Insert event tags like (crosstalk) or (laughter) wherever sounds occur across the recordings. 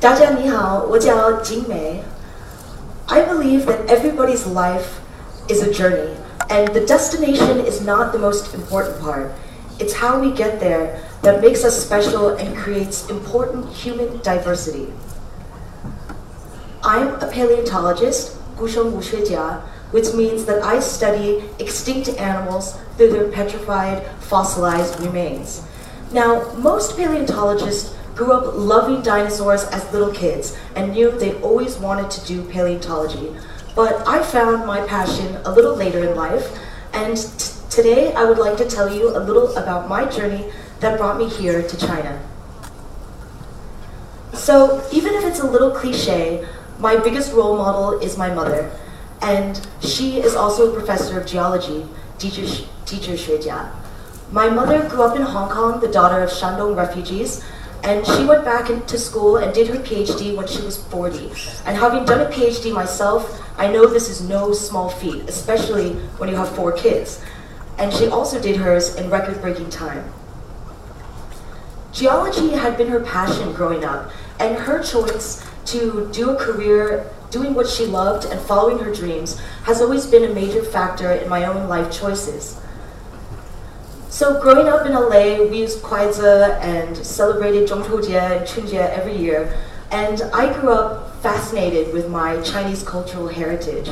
Ni hao, wo jiao Jing Mei. I believe that everybody's life is a journey, and the destination is not the most important part. It's how we get there that makes us special and creates important human diversity. I'm a paleontologist, which means that I study extinct animals through their petrified, fossilized remains. Now, most paleontologists grew up loving dinosaurs as little kids and knew they always wanted to do paleontology. But I found my passion a little later in life, and today I would like to tell you a little about my journey that brought me here to China. So, even if it's a little cliche, my biggest role model is my mother, and she is also a professor of geology, teacher, teacher Xuejia. My mother grew up in Hong Kong, the daughter of Shandong refugees, and she went back into school and did her PhD when she was 40. And having done a PhD myself, I know this is no small feat, especially when you have four kids. And she also did hers in record breaking time. Geology had been her passion growing up, and her choice to do a career doing what she loved and following her dreams has always been a major factor in my own life choices. So growing up in LA, we used Kuaizi and celebrated Zhongqiujie and Chunjie every year. And I grew up fascinated with my Chinese cultural heritage.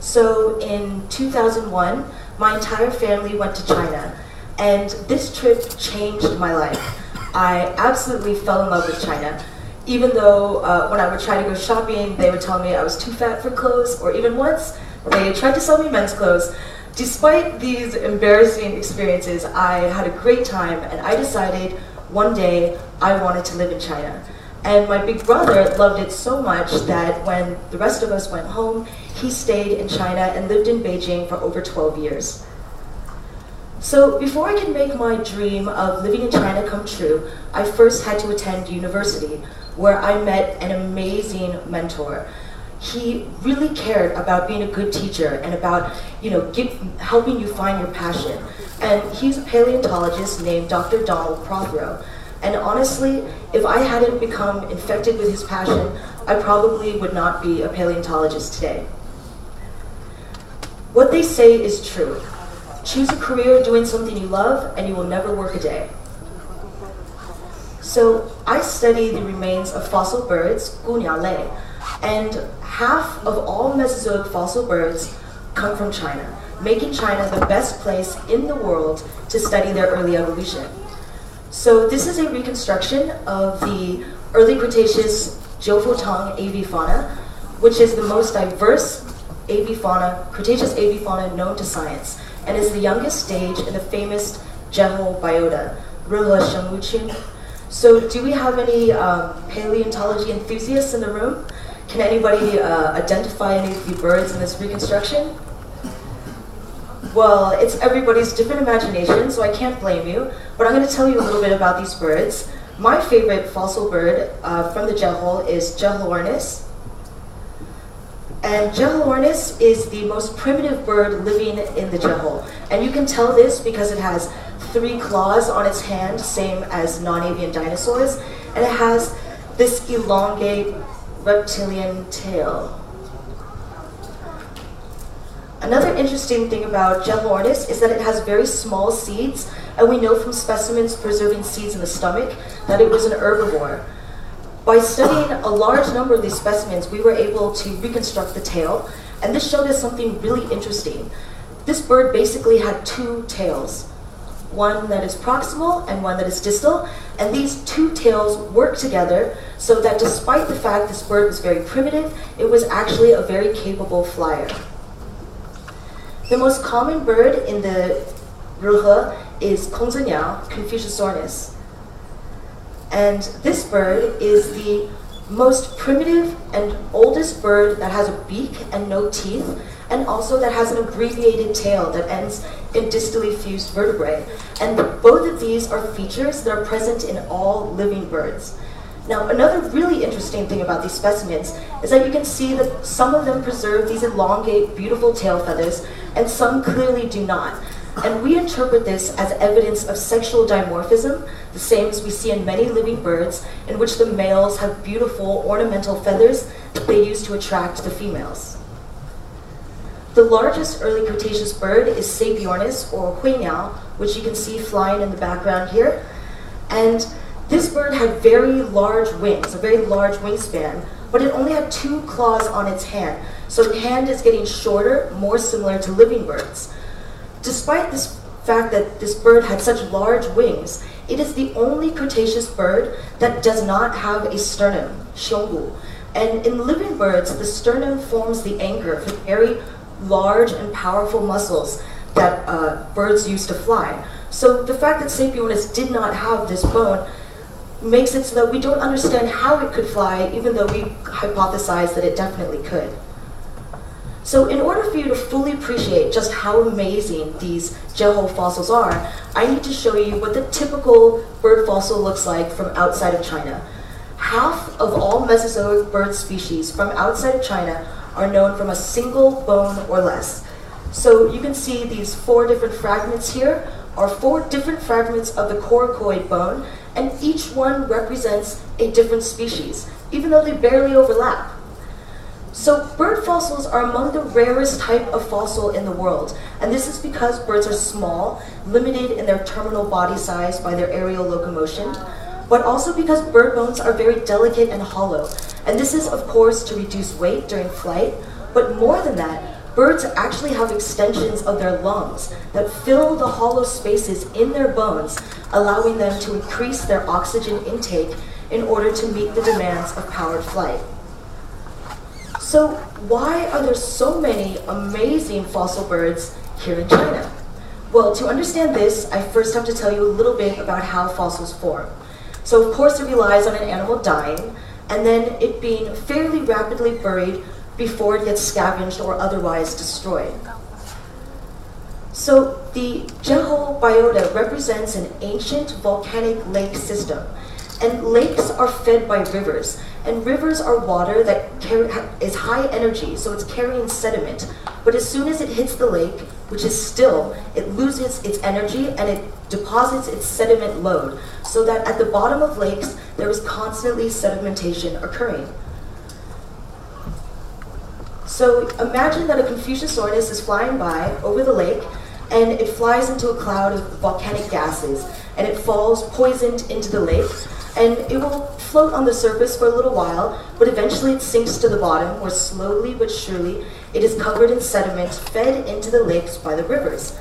So in 2001, my entire family went to China. And this trip changed my life. I absolutely fell in love with China. Even though uh, when I would try to go shopping, they would tell me I was too fat for clothes, or even once, they tried to sell me men's clothes. Despite these embarrassing experiences, I had a great time and I decided one day I wanted to live in China. And my big brother loved it so much that when the rest of us went home, he stayed in China and lived in Beijing for over 12 years. So before I could make my dream of living in China come true, I first had to attend university, where I met an amazing mentor he really cared about being a good teacher and about you know give, helping you find your passion. And he's a paleontologist named Dr. Donald Prothero. And honestly, if I hadn't become infected with his passion, I probably would not be a paleontologist today. What they say is true. Choose a career doing something you love, and you will never work a day. So I study the remains of fossil birds, Gunyale, and half of all Mesozoic fossil birds come from China, making China the best place in the world to study their early evolution. So this is a reconstruction of the early Cretaceous Jiufotang avifauna, which is the most diverse avifauna, Cretaceous avifauna known to science, and is the youngest stage in the famous Jehol biota, Rehe Shengwuqun. So do we have any um, paleontology enthusiasts in the room? Can anybody uh, identify any of the birds in this reconstruction? Well, it's everybody's different imagination, so I can't blame you, but I'm going to tell you a little bit about these birds. My favorite fossil bird uh, from the Jehol is Jeholornis. And Jeholornis is the most primitive bird living in the Jehol. And you can tell this because it has three claws on its hand, same as non-avian dinosaurs, and it has this elongate reptilian tail. Another interesting thing about Jeholornis is that it has very small seeds, and we know from specimens preserving seeds in the stomach that it was an herbivore. By studying a large number of these specimens, we were able to reconstruct the tail, and this showed us something really interesting. This bird basically had two tails one that is proximal and one that is distal. And these two tails work together so that despite the fact this bird was very primitive, it was actually a very capable flyer. The most common bird in the Rehe is Kongziniao, Confuciusornis. And this bird is the most primitive and oldest bird that has a beak and no teeth, and also that has an abbreviated tail that ends in distally fused vertebrae. And both of these are features that are present in all living birds. Now, another really interesting thing about these specimens is that you can see that some of them preserve these elongate, beautiful tail feathers, and some clearly do not. and we interpret this as evidence of sexual dimorphism, the same as we see in many living birds, in which the males have beautiful ornamental feathers that they use to attract the females. The largest early Cretaceous bird is Sapiornis or huiniao, which you can see flying in the background here. And this bird had very large wings, a very large wingspan, but it only had two claws on its hand. So the hand is getting shorter, more similar to living birds. Despite this fact that this bird had such large wings, it is the only Cretaceous bird that does not have a sternum, xiongbu. And in living birds, the sternum forms the anchor for very large and powerful muscles that uh, birds use to fly. So the fact that Sapiornis did not have this bone makes it so that we don't understand how it could fly, even though we hypothesize that it definitely could. So in order for you to fully appreciate just how amazing these Jehol fossils are, I need to show you what the typical bird fossil looks like from outside of China. Half of all Mesozoic bird species from outside of China are known from a single bone or less. So you can see these four different fragments here are four different fragments of the coracoid bone, and each one represents a different species, even though they barely overlap. So bird fossils are among the rarest type of fossil in the world, and this is because birds are small, limited in their terminal body size by their aerial locomotion, but also because bird bones are very delicate and hollow, and this is of course to reduce weight during flight, but more than that, birds actually have extensions of their lungs that fill the hollow spaces in their bones, allowing them to increase their oxygen intake in order to meet the demands of powered flight. So why are there so many amazing fossil birds here in China? Well, to understand this, I first have to tell you a little bit about how fossils form. So of course it relies on an animal dying, and then it being fairly rapidly buried before it gets scavenged or otherwise destroyed. So the Jehol biota represents an ancient volcanic lake system and lakes are fed by rivers. And rivers are water that is high energy, so it's carrying sediment. But as soon as it hits the lake, which is still, it loses its energy and it deposits its sediment load. So that at the bottom of lakes, there is constantly sedimentation occurring. So imagine that a Confuciusornis is flying by over the lake and it flies into a cloud of volcanic gases and it falls poisoned into the lake and it will float on the surface for a little while, but eventually it sinks to the bottom, where slowly but surely it is covered in sediment fed into the lakes by the rivers.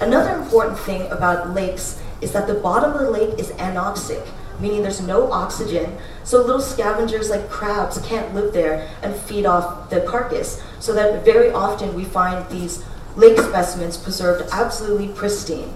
Another important thing about lakes is that the bottom of the lake is anoxic, meaning there's no oxygen, so little scavengers like crabs can't live there and feed off the carcass, so that very often we find these lake specimens preserved absolutely pristine.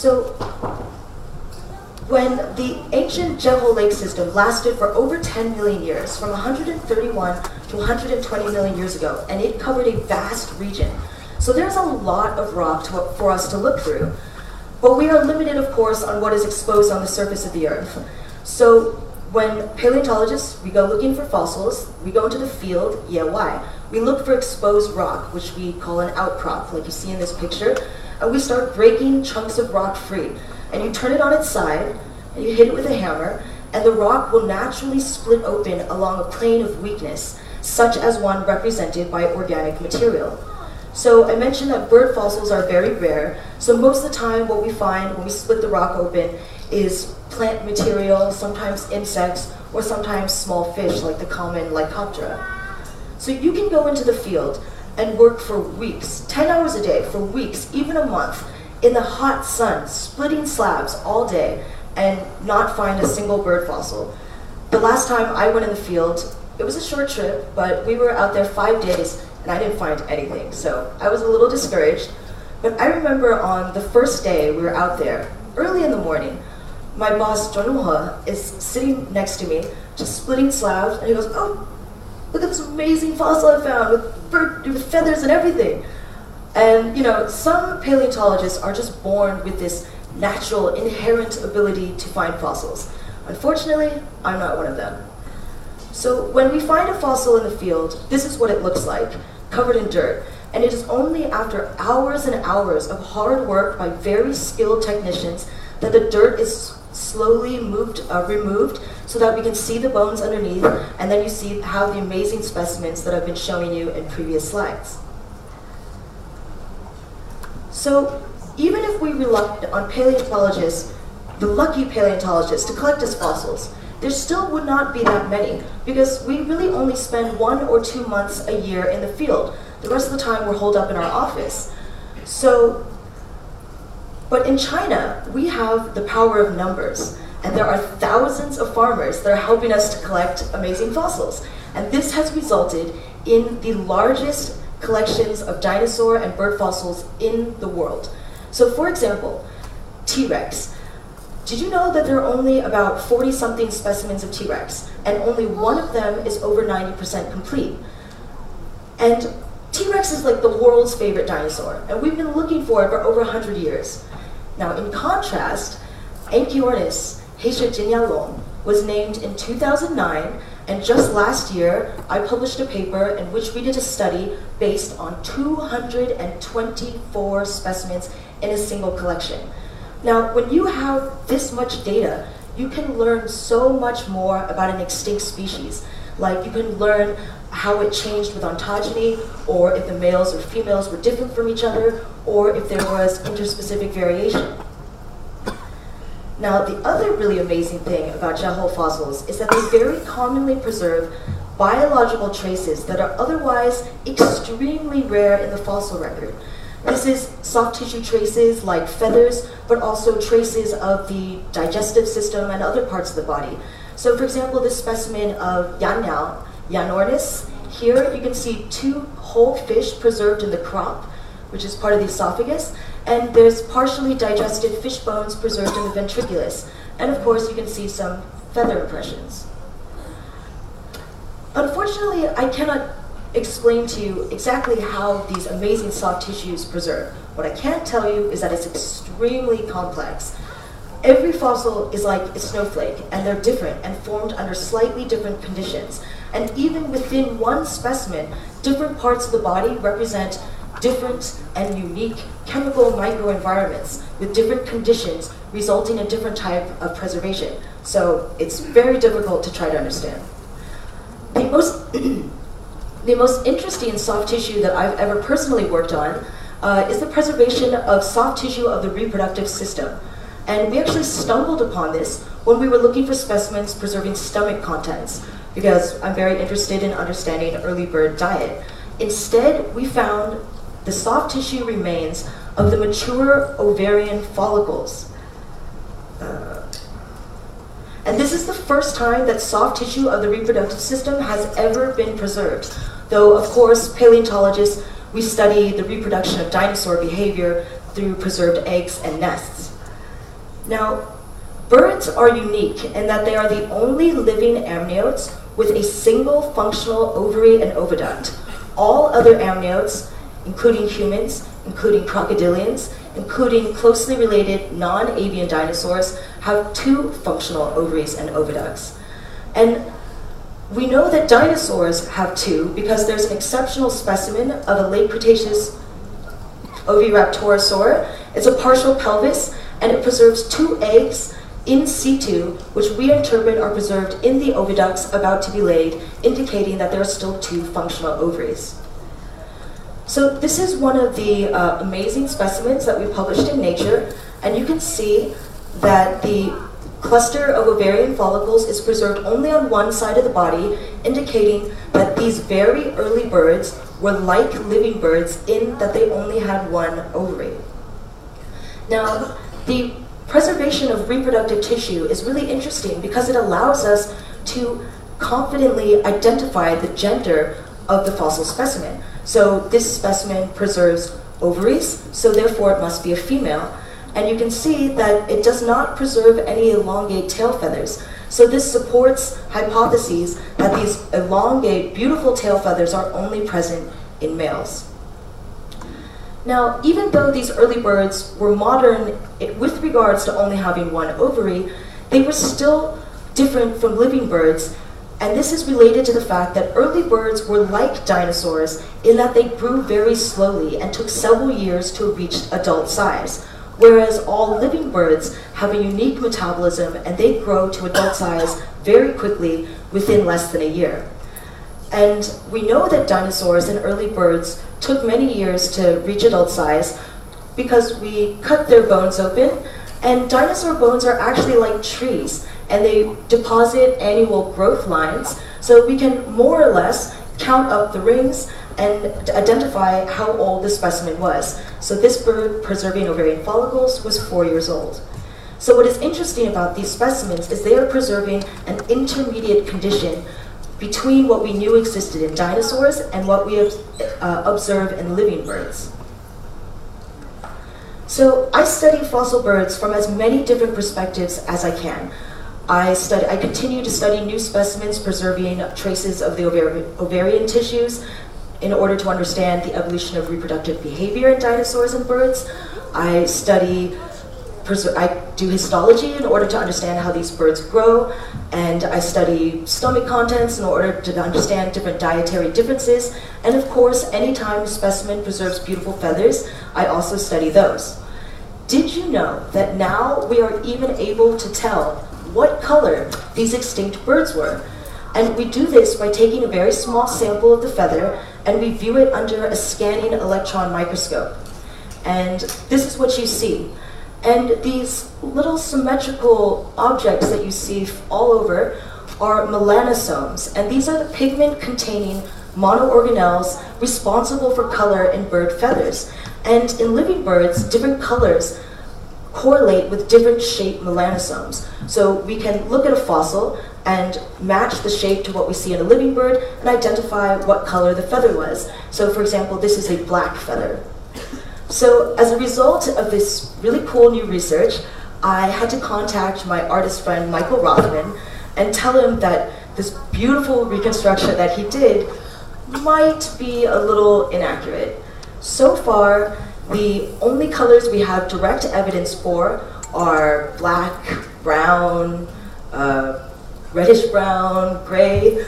So when the ancient Jehol Lake system lasted for over 10 million years, from 131 to 120 million years ago, and it covered a vast region. So there's a lot of rock to, for us to look through. But we are limited, of course, on what is exposed on the surface of the Earth. So when paleontologists, we go looking for fossils, we go into the field, yeah, why? We look for exposed rock, which we call an outcrop, like you see in this picture and we start breaking chunks of rock free. And you turn it on its side, and you hit it with a hammer, and the rock will naturally split open along a plane of weakness, such as one represented by organic material. So I mentioned that bird fossils are very rare, so most of the time what we find when we split the rock open is plant material, sometimes insects, or sometimes small fish like the common Lycoptera. So you can go into the field and work for weeks, 10 hours a day, for weeks, even a month, in the hot sun, splitting slabs all day, and not find a single bird fossil. The last time I went in the field, it was a short trip, but we were out there five days, and I didn't find anything, so I was a little discouraged. But I remember on the first day we were out there, early in the morning, my boss, John is sitting next to me, just splitting slabs, and he goes, Oh, look at this amazing fossil I found with, bird, with feathers and everything. And you know, some paleontologists are just born with this natural, inherent ability to find fossils. Unfortunately, I'm not one of them. So when we find a fossil in the field, this is what it looks like, covered in dirt. And it is only after hours and hours of hard work by very skilled technicians that the dirt is slowly moved, uh, removed so that we can see the bones underneath and then you see how the amazing specimens that I've been showing you in previous slides. So even if we rely on paleontologists, the lucky paleontologists, to collect us fossils, there still would not be that many because we really only spend one or two months a year in the field. The rest of the time we're holed up in our office. So, but in China, we have the power of numbers. And there are thousands of farmers that are helping us to collect amazing fossils. And this has resulted in the largest collections of dinosaur and bird fossils in the world. So for example, T-Rex. Did you know that there are only about 40 something specimens of T-Rex and only one of them is over 90% complete? And T-Rex is like the world's favorite dinosaur and we've been looking for it for over 100 years. Now in contrast, Anchiornis heyschijinyalong was named in 2009 and just last year, I published a paper in which we did a study based on 224 specimens in a single collection. Now, when you have this much data, you can learn so much more about an extinct species. Like you can learn how it changed with ontogeny, or if the males or females were different from each other, or if there was interspecific variation. Now, the other really amazing thing about Jehol fossils is that they very commonly preserve biological traces that are otherwise extremely rare in the fossil record. This is soft tissue traces like feathers, but also traces of the digestive system and other parts of the body. So for example, this specimen of Yanniao, Yanornis, here you can see two whole fish preserved in the crop, which is part of the esophagus, and there's partially digested fish bones preserved in the ventriculus. And of course, you can see some feather impressions. Unfortunately, I cannot explain to you exactly how these amazing soft tissues preserve. What I can tell you is that it's extremely complex. Every fossil is like a snowflake, and they're different and formed under slightly different conditions. And even within one specimen, different parts of the body represent different and unique chemical microenvironments with different conditions resulting in different type of preservation. So it's very difficult to try to understand. The most, (clears throat) the most interesting soft tissue that I've ever personally worked on uh, is the preservation of soft tissue of the reproductive system. And we actually stumbled upon this when we were looking for specimens preserving stomach contents, because I'm very interested in understanding early bird diet. Instead, we found the soft tissue remains of the mature ovarian follicles. Uh, and this is the first time that soft tissue of the reproductive system has ever been preserved. Though, of course, paleontologists, we study the reproduction of dinosaur behavior through preserved eggs and nests. Now, birds are unique in that they are the only living amniotes with a single functional ovary and oviduct. All other amniotes including humans, including crocodilians, including closely related non-avian dinosaurs, have two functional ovaries and oviducts. And we know that dinosaurs have two because there's an exceptional specimen of a late Cretaceous Oviraptorosaur. It's a partial pelvis and it preserves two eggs in situ, which we interpret are preserved in the oviducts about to be laid, indicating that there are still two functional ovaries. So this is one of the uh, amazing specimens that we published in Nature, and you can see that the cluster of ovarian follicles is preserved only on one side of the body, indicating that these very early birds were like living birds in that they only had one ovary. Now, the preservation of reproductive tissue is really interesting because it allows us to confidently identify the gender of the fossil specimen. So this specimen preserves ovaries, so therefore it must be a female. And you can see that it does not preserve any elongate tail feathers. So this supports hypotheses that these elongate, beautiful tail feathers are only present in males. Now, even though these early birds were modern with regards to only having one ovary, they were still different from living birds And this is related to the fact that early birds were like dinosaurs in that they grew very slowly and took several years to reach adult size, whereas all living birds have a unique metabolism and they grow to adult size very quickly within less than a year. And we know that dinosaurs and early birds took many years to reach adult size because we cut their bones open, and dinosaur bones are actually like trees and they deposit annual growth lines so we can more or less count up the rings and identify how old the specimen was. So this bird preserving ovarian follicles was four years old. So what is interesting about these specimens is they are preserving an intermediate condition between what we knew existed in dinosaurs and what we uh, observe in living birds. So I study fossil birds from as many different perspectives as I can. I, study, I continue to study new specimens preserving traces of the ovarian, ovarian tissues in order to understand the evolution of reproductive behavior in dinosaurs and birds. I study, I do histology in order to understand how these birds grow, and I study stomach contents in order to understand different dietary differences. And of course, anytime a specimen preserves beautiful feathers, I also study those. Did you know that now we are even able to tell what color these extinct birds were. And we do this by taking a very small sample of the feather and we view it under a scanning electron microscope. And this is what you see. And these little symmetrical objects that you see all over are melanosomes. And these are the pigment containing monoorganelles responsible for color in bird feathers. And in living birds, different colors correlate with different shaped melanosomes. So we can look at a fossil and match the shape to what we see in a living bird and identify what color the feather was. So for example, this is a black feather. So as a result of this really cool new research, I had to contact my artist friend Michael Rothman and tell him that this beautiful reconstruction that he did might be a little inaccurate. So far, the only colors we have direct evidence for are black, brown, uh, reddish brown, gray.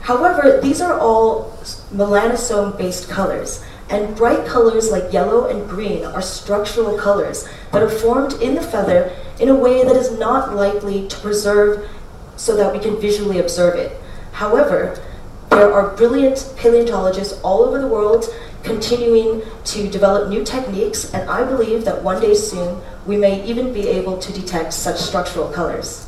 However, these are all melanosome-based colors, and bright colors like yellow and green are structural colors that are formed in the feather in a way that is not likely to preserve so that we can visually observe it. However, there are brilliant paleontologists all over the world continuing to develop new techniques, and I believe that one day soon we may even be able to detect such structural colors.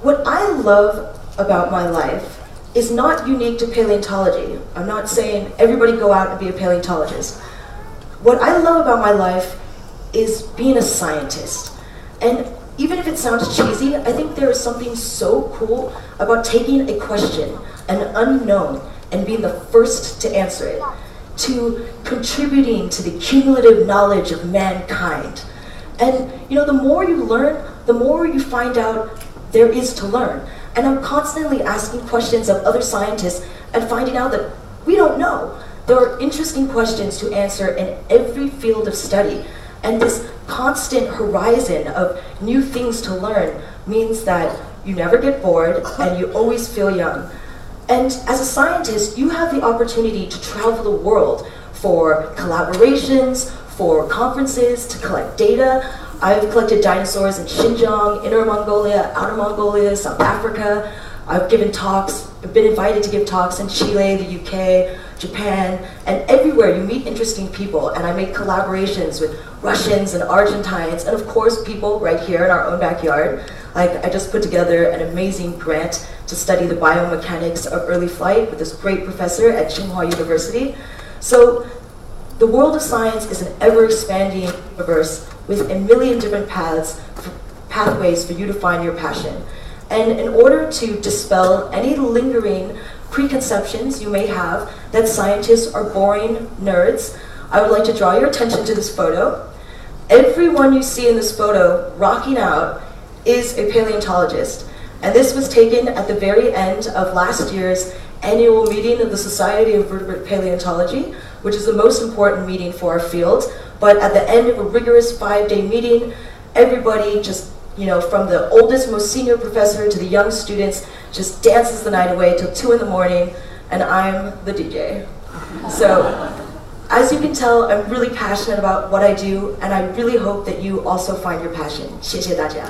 What I love about my life is not unique to paleontology. I'm not saying everybody go out and be a paleontologist. What I love about my life is being a scientist. And even if it sounds cheesy, I think there is something so cool about taking a question, an unknown, and being the first to answer it, to contributing to the cumulative knowledge of mankind. And you know, the more you learn, the more you find out there is to learn. And I'm constantly asking questions of other scientists and finding out that we don't know. There are interesting questions to answer in every field of study. And this constant horizon of new things to learn means that you never get bored and you always feel young. And as a scientist, you have the opportunity to travel the world for collaborations, for conferences, to collect data. I've collected dinosaurs in Xinjiang, Inner Mongolia, Outer Mongolia, South Africa. I've given talks, I've been invited to give talks in Chile, the UK, Japan, and everywhere you meet interesting people. And I make collaborations with Russians and Argentines, and of course people right here in our own backyard. Like I just put together an amazing grant to study the biomechanics of early flight with this great professor at Tsinghua University. So the world of science is an ever-expanding universe with a million different paths, pathways for you to find your passion. And in order to dispel any lingering preconceptions you may have that scientists are boring nerds, I would like to draw your attention to this photo. Everyone you see in this photo rocking out is a paleontologist. And this was taken at the very end of last year's annual meeting of the Society of Vertebrate Paleontology, which is the most important meeting for our field. But at the end of a rigorous five-day meeting, everybody just you know, from the oldest, most senior professor to the young students, just dances the night away till 2 in the morning, and I'm the DJ. So, as you can tell, I'm really passionate about what I do, and I really hope that you also find your passion. 谢谢大家。